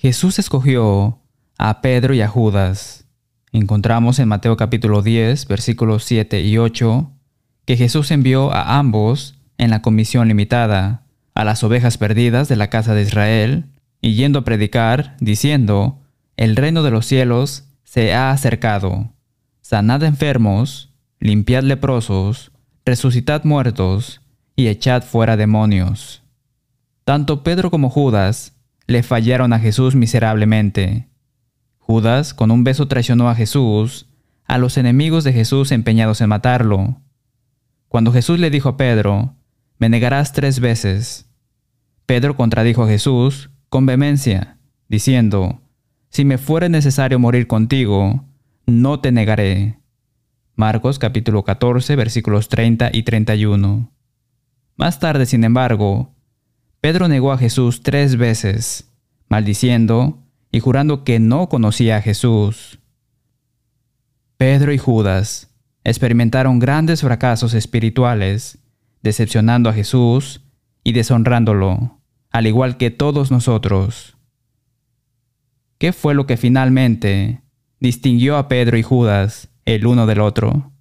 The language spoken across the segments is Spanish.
Jesús escogió a Pedro y a Judas. Encontramos en Mateo capítulo 10, versículos 7 y 8, que Jesús envió a ambos en la comisión limitada a las ovejas perdidas de la casa de Israel, y yendo a predicar, diciendo, El reino de los cielos se ha acercado. Sanad enfermos, limpiad leprosos, resucitad muertos, y echad fuera demonios. Tanto Pedro como Judas le fallaron a Jesús miserablemente. Judas con un beso traicionó a Jesús, a los enemigos de Jesús empeñados en matarlo. Cuando Jesús le dijo a Pedro, me negarás tres veces. Pedro contradijo a Jesús con vehemencia, diciendo, si me fuere necesario morir contigo, no te negaré. Marcos capítulo 14 versículos 30 y 31. Más tarde, sin embargo, Pedro negó a Jesús tres veces, maldiciendo y jurando que no conocía a Jesús. Pedro y Judas experimentaron grandes fracasos espirituales, decepcionando a Jesús y deshonrándolo, al igual que todos nosotros. ¿Qué fue lo que finalmente distinguió a Pedro y Judas el uno del otro?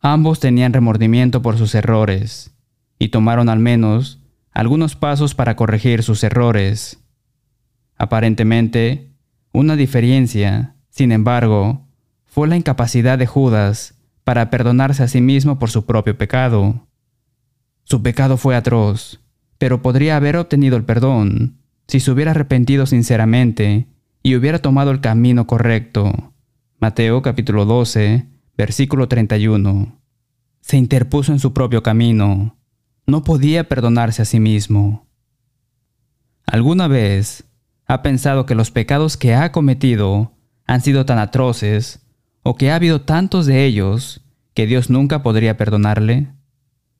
Ambos tenían remordimiento por sus errores y tomaron al menos algunos pasos para corregir sus errores. Aparentemente, una diferencia, sin embargo, fue la incapacidad de Judas para perdonarse a sí mismo por su propio pecado. Su pecado fue atroz, pero podría haber obtenido el perdón si se hubiera arrepentido sinceramente y hubiera tomado el camino correcto. Mateo capítulo 12, versículo 31. Se interpuso en su propio camino, no podía perdonarse a sí mismo. ¿Alguna vez ha pensado que los pecados que ha cometido han sido tan atroces o que ha habido tantos de ellos que Dios nunca podría perdonarle?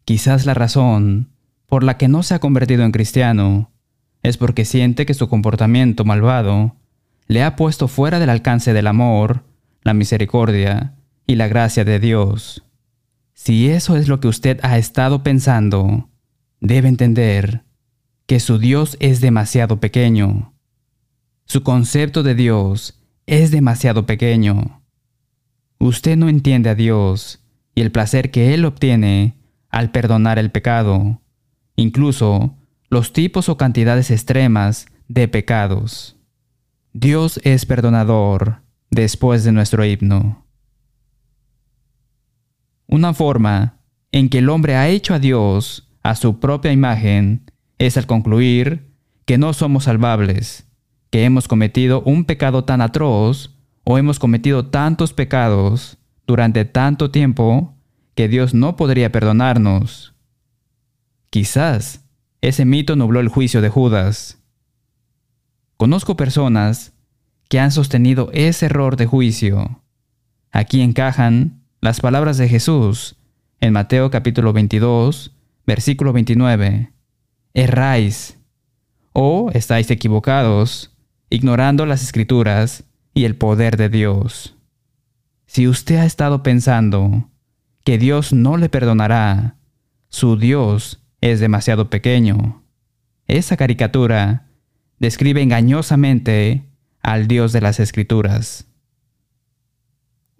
Quizás la razón por la que no se ha convertido en cristiano es porque siente que su comportamiento malvado le ha puesto fuera del alcance del amor, la misericordia y la gracia de Dios. Si eso es lo que usted ha estado pensando, debe entender que su Dios es demasiado pequeño. Su concepto de Dios es demasiado pequeño. Usted no entiende a Dios y el placer que Él obtiene al perdonar el pecado, incluso los tipos o cantidades extremas de pecados. Dios es perdonador después de nuestro himno. Una forma en que el hombre ha hecho a Dios a su propia imagen es al concluir que no somos salvables, que hemos cometido un pecado tan atroz o hemos cometido tantos pecados durante tanto tiempo que Dios no podría perdonarnos. Quizás ese mito nubló el juicio de Judas. Conozco personas que han sostenido ese error de juicio. Aquí encajan las palabras de Jesús en Mateo capítulo 22, versículo 29. Erráis o estáis equivocados, ignorando las escrituras y el poder de Dios. Si usted ha estado pensando que Dios no le perdonará, su Dios es demasiado pequeño. Esa caricatura describe engañosamente al Dios de las Escrituras.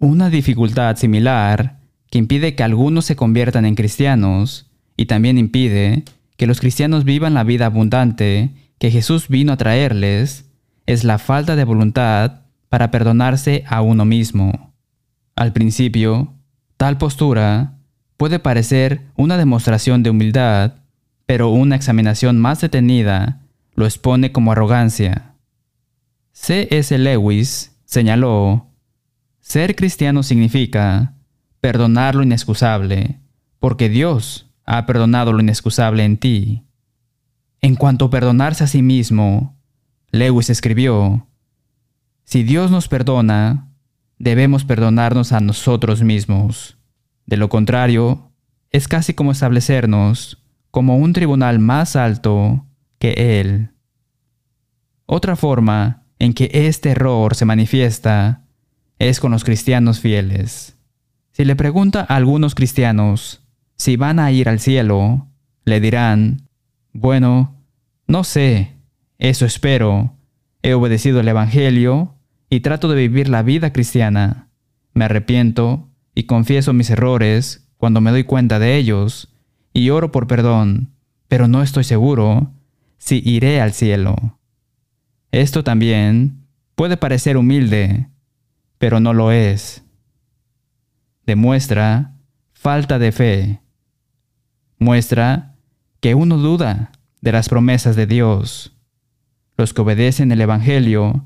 Una dificultad similar que impide que algunos se conviertan en cristianos y también impide que los cristianos vivan la vida abundante que Jesús vino a traerles es la falta de voluntad para perdonarse a uno mismo. Al principio, tal postura puede parecer una demostración de humildad, pero una examinación más detenida lo expone como arrogancia. C.S. Lewis señaló ser cristiano significa perdonar lo inexcusable, porque Dios ha perdonado lo inexcusable en ti. En cuanto a perdonarse a sí mismo, Lewis escribió, Si Dios nos perdona, debemos perdonarnos a nosotros mismos. De lo contrario, es casi como establecernos como un tribunal más alto que Él. Otra forma en que este error se manifiesta es con los cristianos fieles. Si le pregunta a algunos cristianos si van a ir al cielo, le dirán, bueno, no sé, eso espero, he obedecido el Evangelio y trato de vivir la vida cristiana. Me arrepiento y confieso mis errores cuando me doy cuenta de ellos y oro por perdón, pero no estoy seguro si iré al cielo. Esto también puede parecer humilde, pero no lo es. Demuestra falta de fe. Muestra que uno duda de las promesas de Dios. Los que obedecen el Evangelio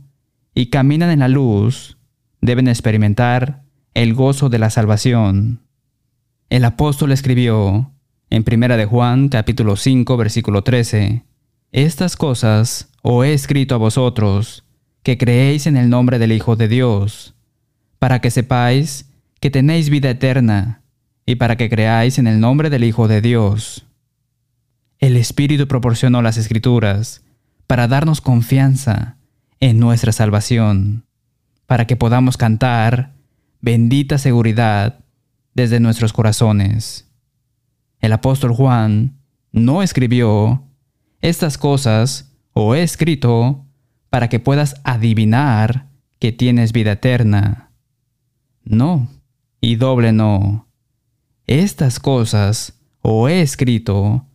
y caminan en la luz deben experimentar el gozo de la salvación. El apóstol escribió en 1 de Juan capítulo 5 versículo 13, Estas cosas os he escrito a vosotros, que creéis en el nombre del Hijo de Dios, para que sepáis que tenéis vida eterna, y para que creáis en el nombre del Hijo de Dios. El Espíritu proporcionó las Escrituras para darnos confianza en nuestra salvación, para que podamos cantar bendita seguridad desde nuestros corazones. El apóstol Juan no escribió estas cosas o he escrito para que puedas adivinar que tienes vida eterna. No, y doble no. Estas cosas o he escrito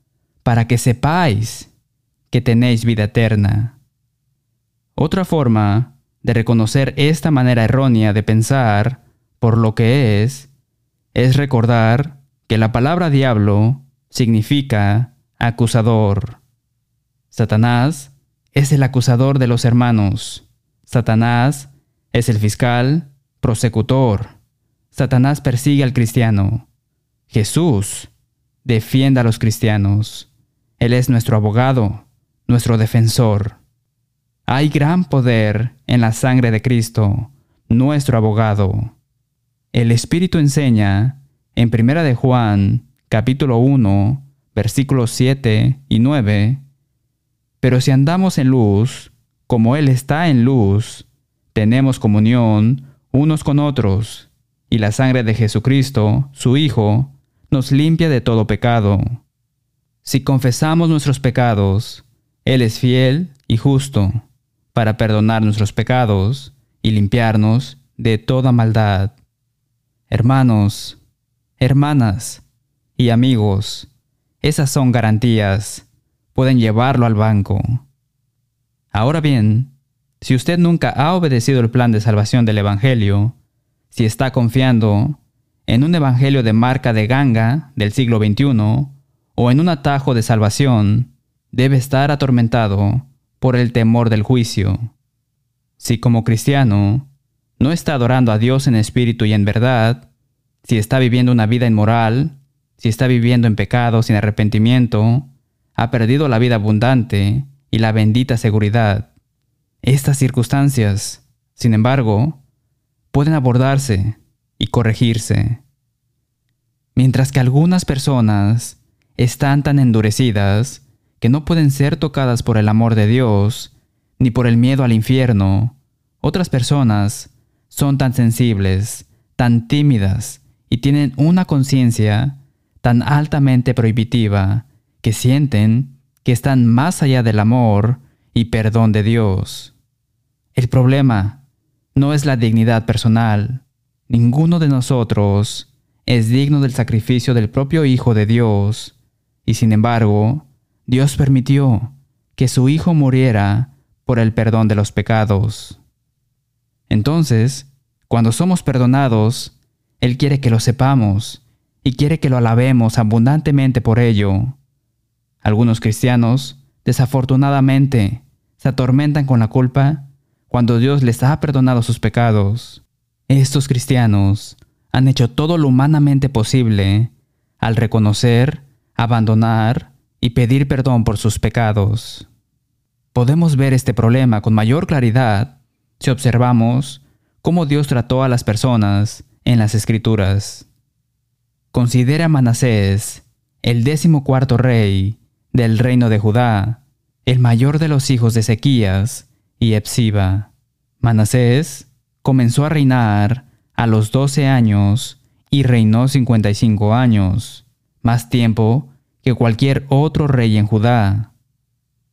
para que sepáis que tenéis vida eterna. Otra forma de reconocer esta manera errónea de pensar por lo que es, es recordar que la palabra diablo significa acusador. Satanás es el acusador de los hermanos. Satanás es el fiscal prosecutor. Satanás persigue al cristiano. Jesús defiende a los cristianos. Él es nuestro abogado, nuestro defensor. Hay gran poder en la sangre de Cristo, nuestro abogado. El Espíritu enseña en Primera de Juan, capítulo 1, versículos 7 y 9, pero si andamos en luz, como Él está en luz, tenemos comunión unos con otros, y la sangre de Jesucristo, su Hijo, nos limpia de todo pecado. Si confesamos nuestros pecados, Él es fiel y justo para perdonar nuestros pecados y limpiarnos de toda maldad. Hermanos, hermanas y amigos, esas son garantías. Pueden llevarlo al banco. Ahora bien, si usted nunca ha obedecido el plan de salvación del Evangelio, si está confiando en un Evangelio de marca de ganga del siglo XXI o en un atajo de salvación, debe estar atormentado por el temor del juicio. Si como cristiano no está adorando a Dios en espíritu y en verdad, si está viviendo una vida inmoral, si está viviendo en pecado sin arrepentimiento, ha perdido la vida abundante y la bendita seguridad. Estas circunstancias, sin embargo, pueden abordarse y corregirse. Mientras que algunas personas están tan endurecidas que no pueden ser tocadas por el amor de Dios, ni por el miedo al infierno, otras personas son tan sensibles, tan tímidas y tienen una conciencia tan altamente prohibitiva que sienten que están más allá del amor y perdón de Dios. El problema no es la dignidad personal. Ninguno de nosotros es digno del sacrificio del propio Hijo de Dios, y sin embargo, Dios permitió que su Hijo muriera por el perdón de los pecados. Entonces, cuando somos perdonados, él quiere que lo sepamos y quiere que lo alabemos abundantemente por ello. Algunos cristianos, desafortunadamente, se atormentan con la culpa cuando Dios les ha perdonado sus pecados. Estos cristianos han hecho todo lo humanamente posible al reconocer, abandonar y pedir perdón por sus pecados. Podemos ver este problema con mayor claridad si observamos cómo Dios trató a las personas en las Escrituras. Considera a Manasés el décimo cuarto rey del reino de Judá, el mayor de los hijos de Ezequías y Epsiba. Manasés comenzó a reinar a los doce años y reinó cincuenta y cinco años, más tiempo que cualquier otro rey en Judá.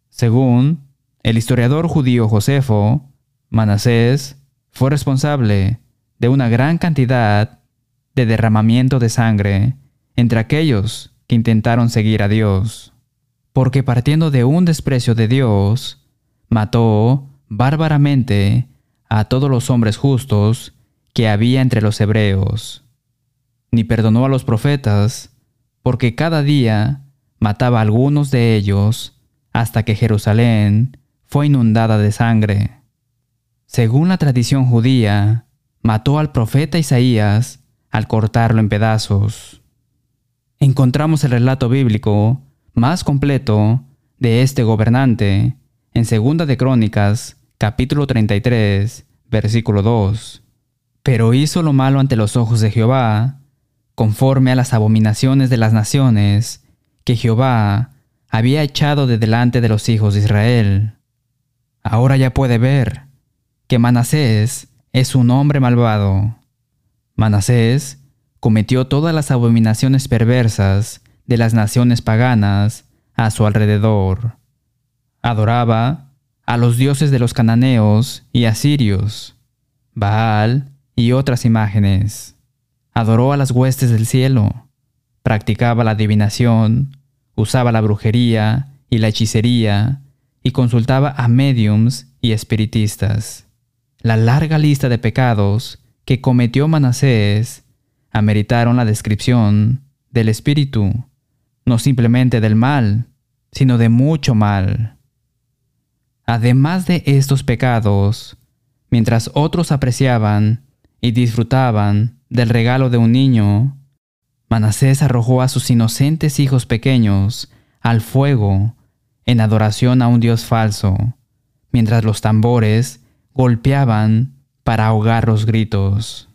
Según El historiador judío Josefo, Manasés, fue responsable de una gran cantidad de derramamiento de sangre entre aquellos que intentaron seguir a Dios, porque partiendo de un desprecio de Dios, mató bárbaramente a todos los hombres justos que había entre los hebreos, ni perdonó a los profetas, porque cada día mataba a algunos de ellos hasta que Jerusalén fue inundada de sangre. Según la tradición judía, mató al profeta Isaías al cortarlo en pedazos. Encontramos el relato bíblico más completo de este gobernante en Segunda de Crónicas, capítulo 33, versículo 2. Pero hizo lo malo ante los ojos de Jehová, conforme a las abominaciones de las naciones que Jehová había echado de delante de los hijos de Israel. Ahora ya puede ver que Manasés es un hombre malvado. Manasés cometió todas las abominaciones perversas de las naciones paganas a su alrededor. Adoraba a los dioses de los cananeos y asirios, Baal y otras imágenes. Adoró a las huestes del cielo, practicaba la adivinación, usaba la brujería y la hechicería y consultaba a mediums y espiritistas. La larga lista de pecados que cometió Manasés ameritaron la descripción del espíritu, no simplemente del mal, sino de mucho mal. Además de estos pecados, mientras otros apreciaban y disfrutaban del regalo de un niño, Manasés arrojó a sus inocentes hijos pequeños al fuego en adoración a un Dios falso, mientras los tambores golpeaban para ahogar los gritos.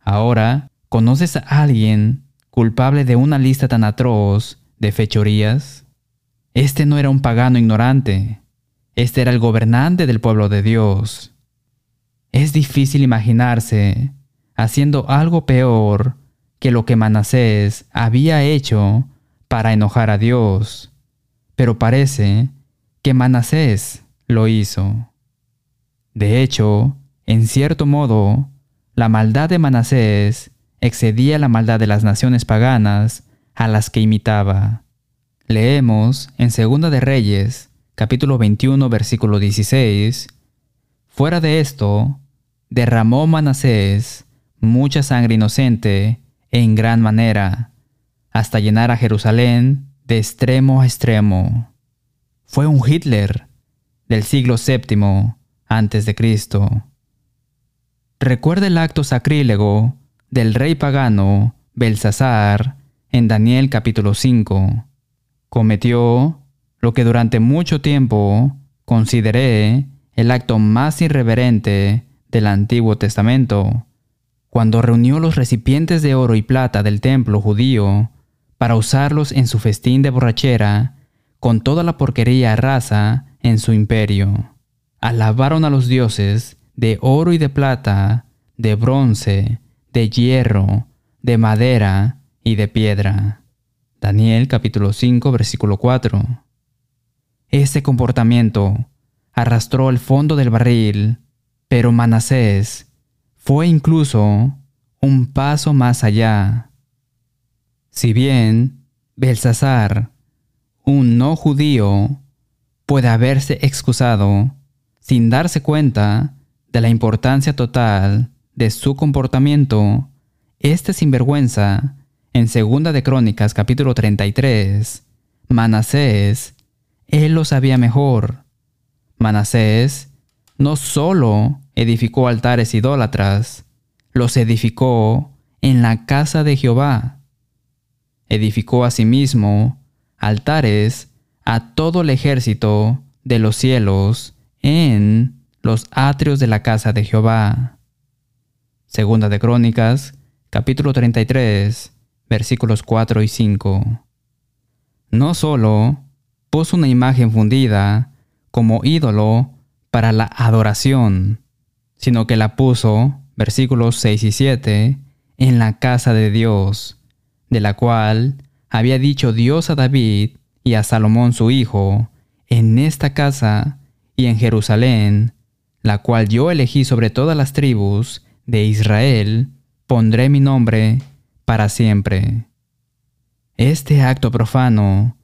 Ahora, ¿conoces a alguien culpable de una lista tan atroz de fechorías? Este no era un pagano ignorante, este era el gobernante del pueblo de Dios. Es difícil imaginarse haciendo algo peor que lo que Manasés había hecho para enojar a Dios, pero parece que Manasés lo hizo. De hecho, en cierto modo, la maldad de Manasés excedía la maldad de las naciones paganas a las que imitaba. Leemos en Segunda de Reyes, capítulo 21, versículo 16, Fuera de esto, derramó Manasés mucha sangre inocente en gran manera, hasta llenar a Jerusalén de extremo a extremo. Fue un Hitler del siglo VII antes de Cristo. Recuerda el acto sacrílego del rey pagano Belsasar en Daniel capítulo 5. Cometió lo que durante mucho tiempo consideré el acto más irreverente del Antiguo Testamento, cuando reunió los recipientes de oro y plata del templo judío para usarlos en su festín de borrachera con toda la porquería rasa en su imperio alabaron a los dioses de oro y de plata, de bronce, de hierro, de madera y de piedra. Daniel capítulo 5 versículo 4. Ese comportamiento arrastró el fondo del barril, pero Manasés fue incluso un paso más allá. Si bien Belsasar, un no judío, puede haberse excusado sin darse cuenta de la importancia total de su comportamiento, este sinvergüenza, en Segunda de Crónicas capítulo 33, Manasés, él lo sabía mejor. Manasés no solo edificó altares idólatras, los edificó en la casa de Jehová. Edificó asimismo altares a todo el ejército de los cielos en los atrios de la casa de Jehová. Segunda de Crónicas, capítulo 33, versículos 4 y 5. No solo puso una imagen fundida como ídolo para la adoración, sino que la puso, versículos 6 y 7, en la casa de Dios, de la cual había dicho Dios a David y a Salomón su hijo, en esta casa y en Jerusalén, la cual yo elegí sobre todas las tribus de Israel, pondré mi nombre para siempre. Este acto profano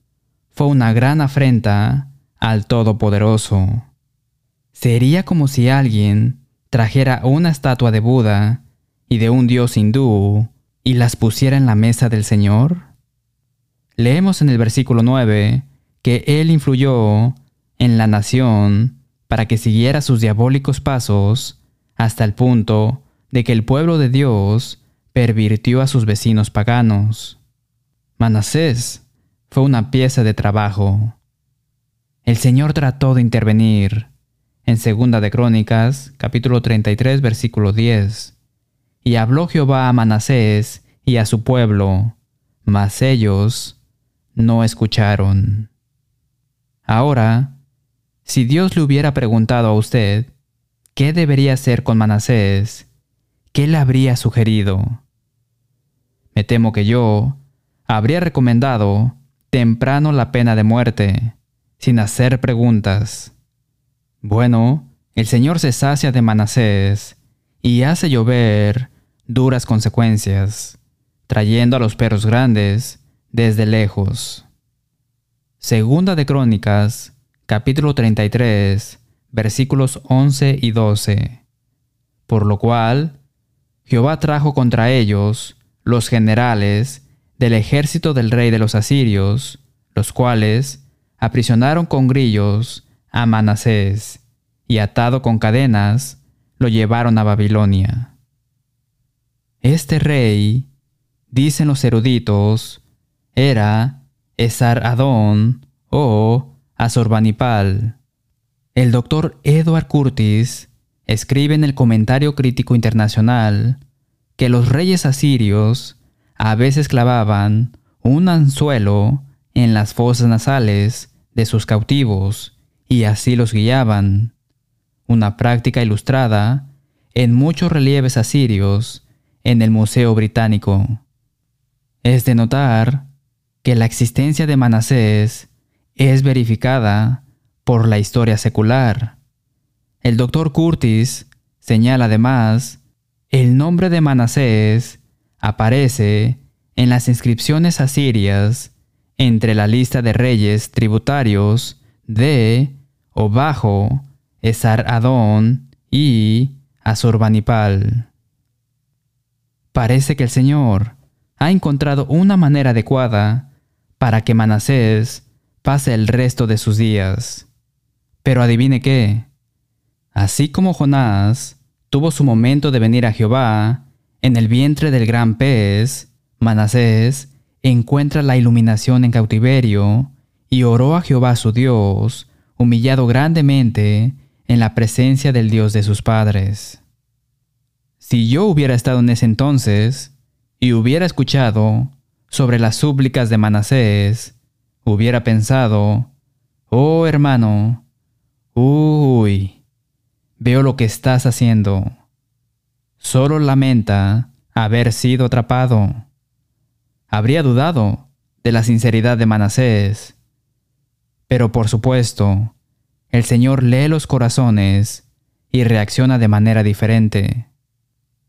fue una gran afrenta al Todopoderoso. Sería como si alguien trajera una estatua de Buda y de un dios hindú y las pusiera en la mesa del Señor. Leemos en el versículo 9 que Él influyó en la nación para que siguiera sus diabólicos pasos hasta el punto de que el pueblo de Dios pervirtió a sus vecinos paganos. Manasés fue una pieza de trabajo. El Señor trató de intervenir en Segunda de Crónicas, capítulo 33, versículo 10. Y habló Jehová a Manasés y a su pueblo, mas ellos no escucharon. Ahora, si Dios le hubiera preguntado a usted qué debería hacer con Manasés, ¿qué le habría sugerido? Me temo que yo habría recomendado temprano la pena de muerte, sin hacer preguntas. Bueno, el Señor se sacia de Manasés y hace llover duras consecuencias, trayendo a los perros grandes desde lejos. Segunda de Crónicas, capítulo 33, versículos 11 y 12. Por lo cual, Jehová trajo contra ellos los generales del ejército del rey de los asirios, los cuales aprisionaron con grillos a Manasés, y atado con cadenas, lo llevaron a Babilonia. Este rey, dicen los eruditos, era Esar Adón o Azorbanipal. El doctor Edward Curtis escribe en el Comentario Crítico Internacional que los reyes asirios a veces clavaban un anzuelo en las fosas nasales de sus cautivos y así los guiaban, una práctica ilustrada en muchos relieves asirios en el Museo Británico. Es de notar que la existencia de Manasés es verificada por la historia secular. El doctor Curtis señala además el nombre de Manasés aparece en las inscripciones asirias entre la lista de reyes tributarios de o bajo Esar-Adón y Asurbanipal. Parece que el Señor ha encontrado una manera adecuada para que Manasés pase el resto de sus días. Pero adivine qué, así como Jonás tuvo su momento de venir a Jehová, en el vientre del gran pez, Manasés encuentra la iluminación en cautiverio y oró a Jehová su Dios, humillado grandemente en la presencia del Dios de sus padres. Si yo hubiera estado en ese entonces y hubiera escuchado sobre las súplicas de Manasés, hubiera pensado, oh hermano, uy, Veo lo que estás haciendo. Solo lamenta haber sido atrapado. Habría dudado de la sinceridad de Manasés. Pero por supuesto, el Señor lee los corazones y reacciona de manera diferente.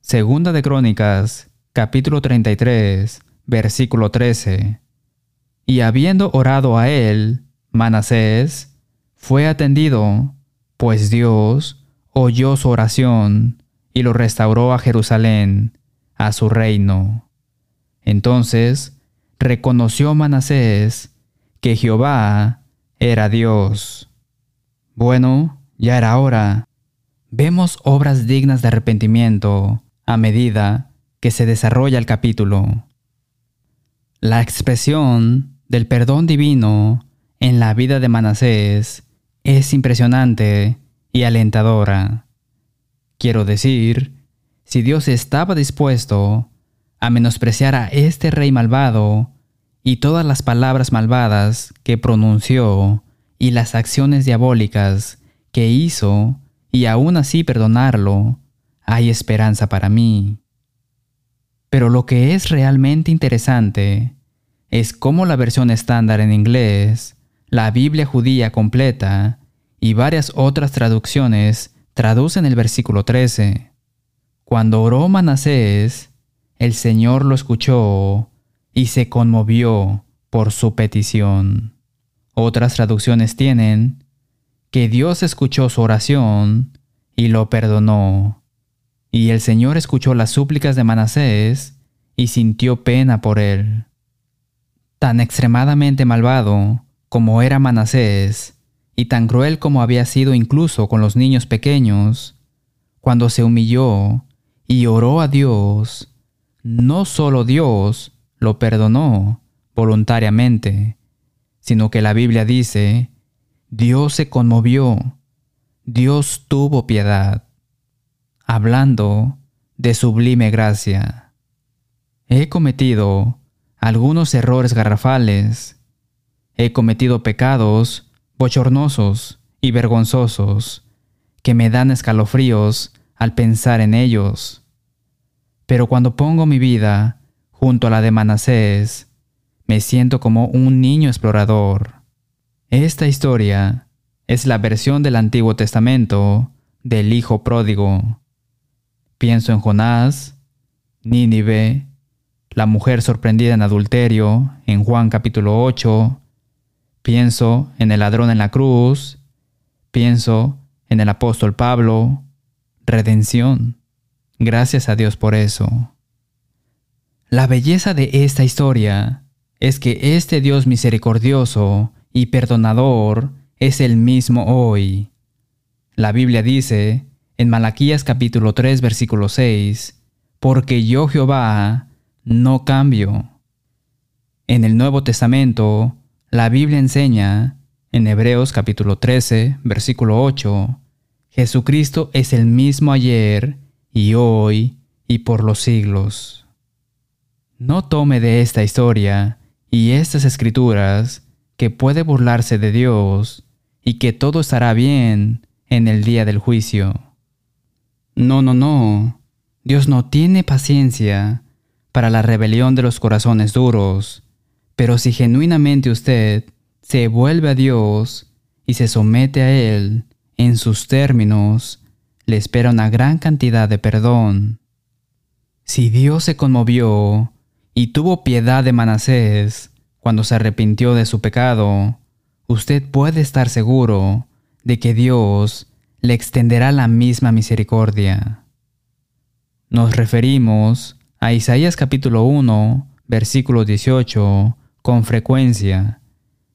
Segunda de Crónicas, capítulo 33, versículo 13. Y habiendo orado a él, Manasés, fue atendido, pues Dios oyó su oración y lo restauró a Jerusalén, a su reino. Entonces reconoció Manasés que Jehová era Dios. Bueno, ya era hora. Vemos obras dignas de arrepentimiento a medida que se desarrolla el capítulo. La expresión del perdón divino en la vida de Manasés es impresionante y alentadora. Quiero decir, si Dios estaba dispuesto a menospreciar a este rey malvado y todas las palabras malvadas que pronunció y las acciones diabólicas que hizo y aún así perdonarlo, hay esperanza para mí. Pero lo que es realmente interesante es cómo la versión estándar en inglés la Biblia judía completa y varias otras traducciones traducen el versículo 13. Cuando oró Manasés, el Señor lo escuchó y se conmovió por su petición. Otras traducciones tienen que Dios escuchó su oración y lo perdonó. Y el Señor escuchó las súplicas de Manasés y sintió pena por él. Tan extremadamente malvado como era Manasés, y tan cruel como había sido incluso con los niños pequeños, cuando se humilló y oró a Dios, no solo Dios lo perdonó voluntariamente, sino que la Biblia dice, Dios se conmovió, Dios tuvo piedad, hablando de sublime gracia. He cometido algunos errores garrafales, He cometido pecados bochornosos y vergonzosos que me dan escalofríos al pensar en ellos. Pero cuando pongo mi vida junto a la de Manasés, me siento como un niño explorador. Esta historia es la versión del Antiguo Testamento del Hijo Pródigo. Pienso en Jonás, Nínive, la mujer sorprendida en adulterio en Juan capítulo 8, Pienso en el ladrón en la cruz, pienso en el apóstol Pablo, redención. Gracias a Dios por eso. La belleza de esta historia es que este Dios misericordioso y perdonador es el mismo hoy. La Biblia dice en Malaquías capítulo 3 versículo 6, porque yo Jehová no cambio. En el Nuevo Testamento la Biblia enseña, en Hebreos capítulo 13, versículo 8, Jesucristo es el mismo ayer y hoy y por los siglos. No tome de esta historia y estas escrituras que puede burlarse de Dios y que todo estará bien en el día del juicio. No, no, no. Dios no tiene paciencia para la rebelión de los corazones duros pero si genuinamente usted se vuelve a Dios y se somete a Él en sus términos, le espera una gran cantidad de perdón. Si Dios se conmovió y tuvo piedad de Manasés cuando se arrepintió de su pecado, usted puede estar seguro de que Dios le extenderá la misma misericordia. Nos referimos a Isaías capítulo 1, versículo 18, con frecuencia,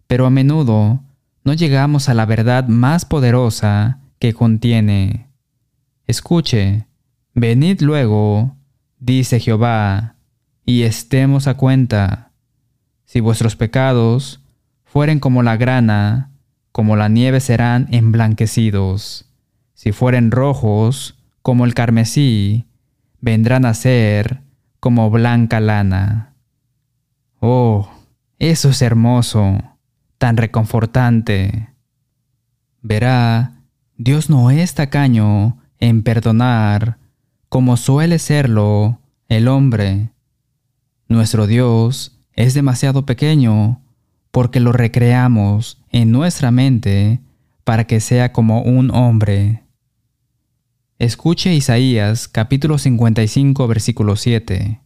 pero a menudo no llegamos a la verdad más poderosa que contiene. Escuche, venid luego, dice Jehová, y estemos a cuenta. Si vuestros pecados fueren como la grana, como la nieve serán emblanquecidos. Si fueren rojos como el carmesí, vendrán a ser como blanca lana. Oh, eso es hermoso, tan reconfortante. Verá, Dios no es tacaño en perdonar como suele serlo el hombre. Nuestro Dios es demasiado pequeño porque lo recreamos en nuestra mente para que sea como un hombre. Escuche Isaías capítulo 55 versículo 7.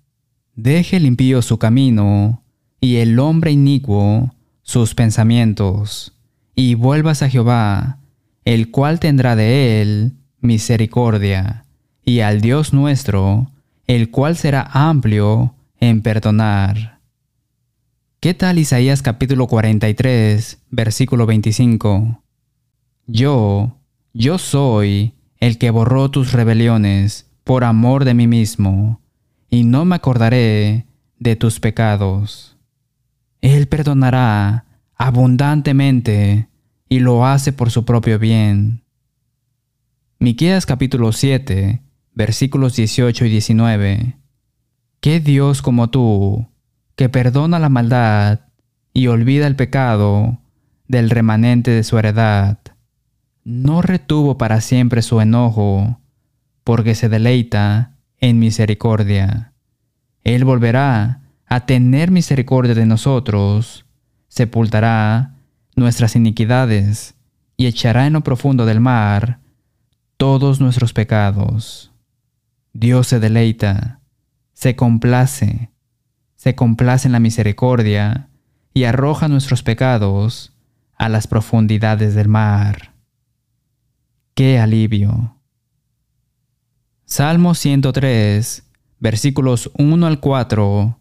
Deje limpio su camino y el hombre inicuo sus pensamientos, y vuelvas a Jehová, el cual tendrá de él misericordia, y al Dios nuestro, el cual será amplio en perdonar. ¿Qué tal Isaías capítulo 43, versículo 25? Yo, yo soy el que borró tus rebeliones por amor de mí mismo, y no me acordaré de tus pecados. Él perdonará abundantemente y lo hace por su propio bien. Miqueas capítulo 7, versículos 18 y 19. ¿Qué Dios como tú, que perdona la maldad y olvida el pecado del remanente de su heredad, no retuvo para siempre su enojo, porque se deleita en misericordia. Él volverá a tener misericordia de nosotros, sepultará nuestras iniquidades y echará en lo profundo del mar todos nuestros pecados. Dios se deleita, se complace, se complace en la misericordia y arroja nuestros pecados a las profundidades del mar. ¡Qué alivio! Salmo 103, versículos 1 al 4,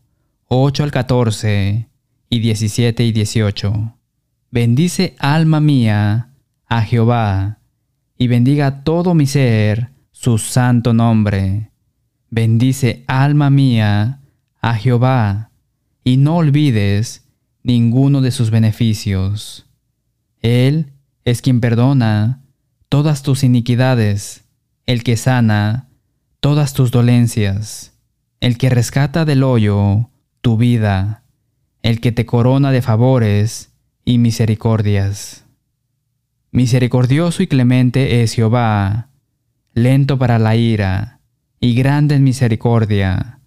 8 al 14 y 17 y 18. Bendice alma mía a Jehová, y bendiga todo mi ser su santo nombre. Bendice alma mía a Jehová, y no olvides ninguno de sus beneficios. Él es quien perdona todas tus iniquidades, el que sana todas tus dolencias, el que rescata del hoyo tu vida, el que te corona de favores y misericordias. Misericordioso y clemente es Jehová, lento para la ira y grande en misericordia.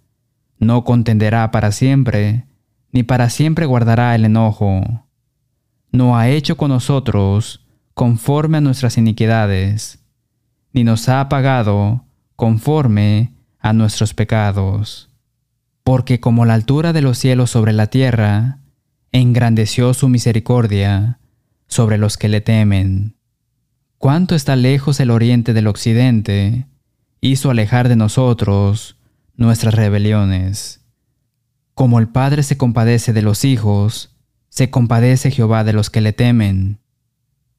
No contenderá para siempre, ni para siempre guardará el enojo. No ha hecho con nosotros conforme a nuestras iniquidades, ni nos ha pagado conforme a nuestros pecados. Porque como la altura de los cielos sobre la tierra, engrandeció su misericordia sobre los que le temen. Cuánto está lejos el oriente del occidente, hizo alejar de nosotros nuestras rebeliones. Como el Padre se compadece de los hijos, se compadece Jehová de los que le temen,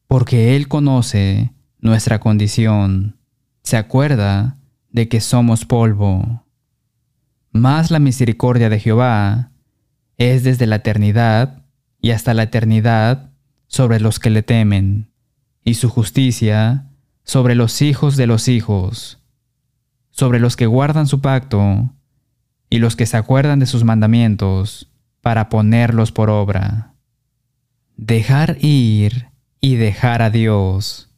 porque Él conoce nuestra condición, se acuerda de que somos polvo. Mas la misericordia de Jehová es desde la eternidad y hasta la eternidad sobre los que le temen, y su justicia sobre los hijos de los hijos, sobre los que guardan su pacto, y los que se acuerdan de sus mandamientos, para ponerlos por obra. Dejar ir y dejar a Dios.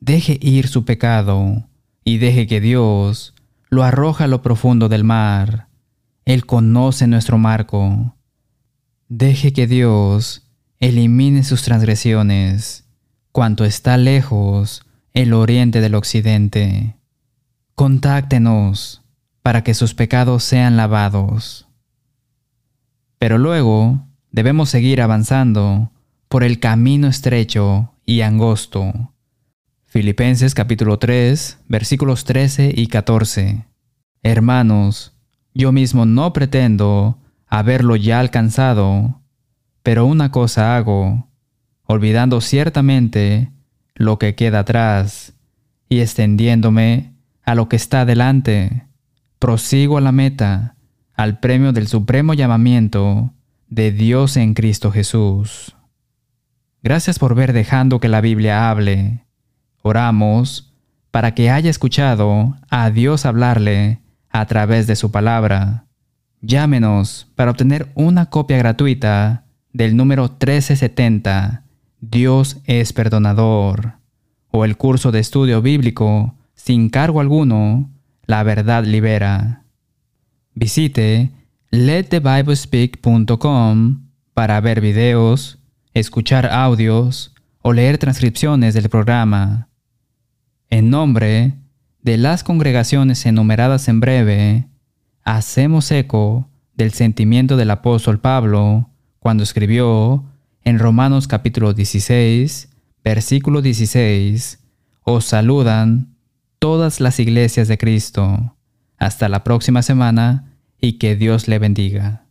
Deje ir su pecado y deje que Dios lo arroja a lo profundo del mar. Él conoce nuestro marco. Deje que Dios elimine sus transgresiones, cuanto está lejos el oriente del occidente. Contáctenos para que sus pecados sean lavados. Pero luego debemos seguir avanzando por el camino estrecho y angosto Filipenses capítulo 3, versículos 13 y 14. Hermanos, yo mismo no pretendo haberlo ya alcanzado, pero una cosa hago, olvidando ciertamente lo que queda atrás y extendiéndome a lo que está delante, prosigo a la meta, al premio del supremo llamamiento de Dios en Cristo Jesús. Gracias por ver dejando que la Biblia hable. Oramos para que haya escuchado a Dios hablarle a través de su palabra. Llámenos para obtener una copia gratuita del número 1370, Dios es perdonador, o el curso de estudio bíblico sin cargo alguno, La verdad libera. Visite letthebiblespeak.com para ver videos, escuchar audios o leer transcripciones del programa. En nombre de las congregaciones enumeradas en breve, hacemos eco del sentimiento del apóstol Pablo cuando escribió en Romanos capítulo 16, versículo 16, os saludan todas las iglesias de Cristo. Hasta la próxima semana y que Dios le bendiga.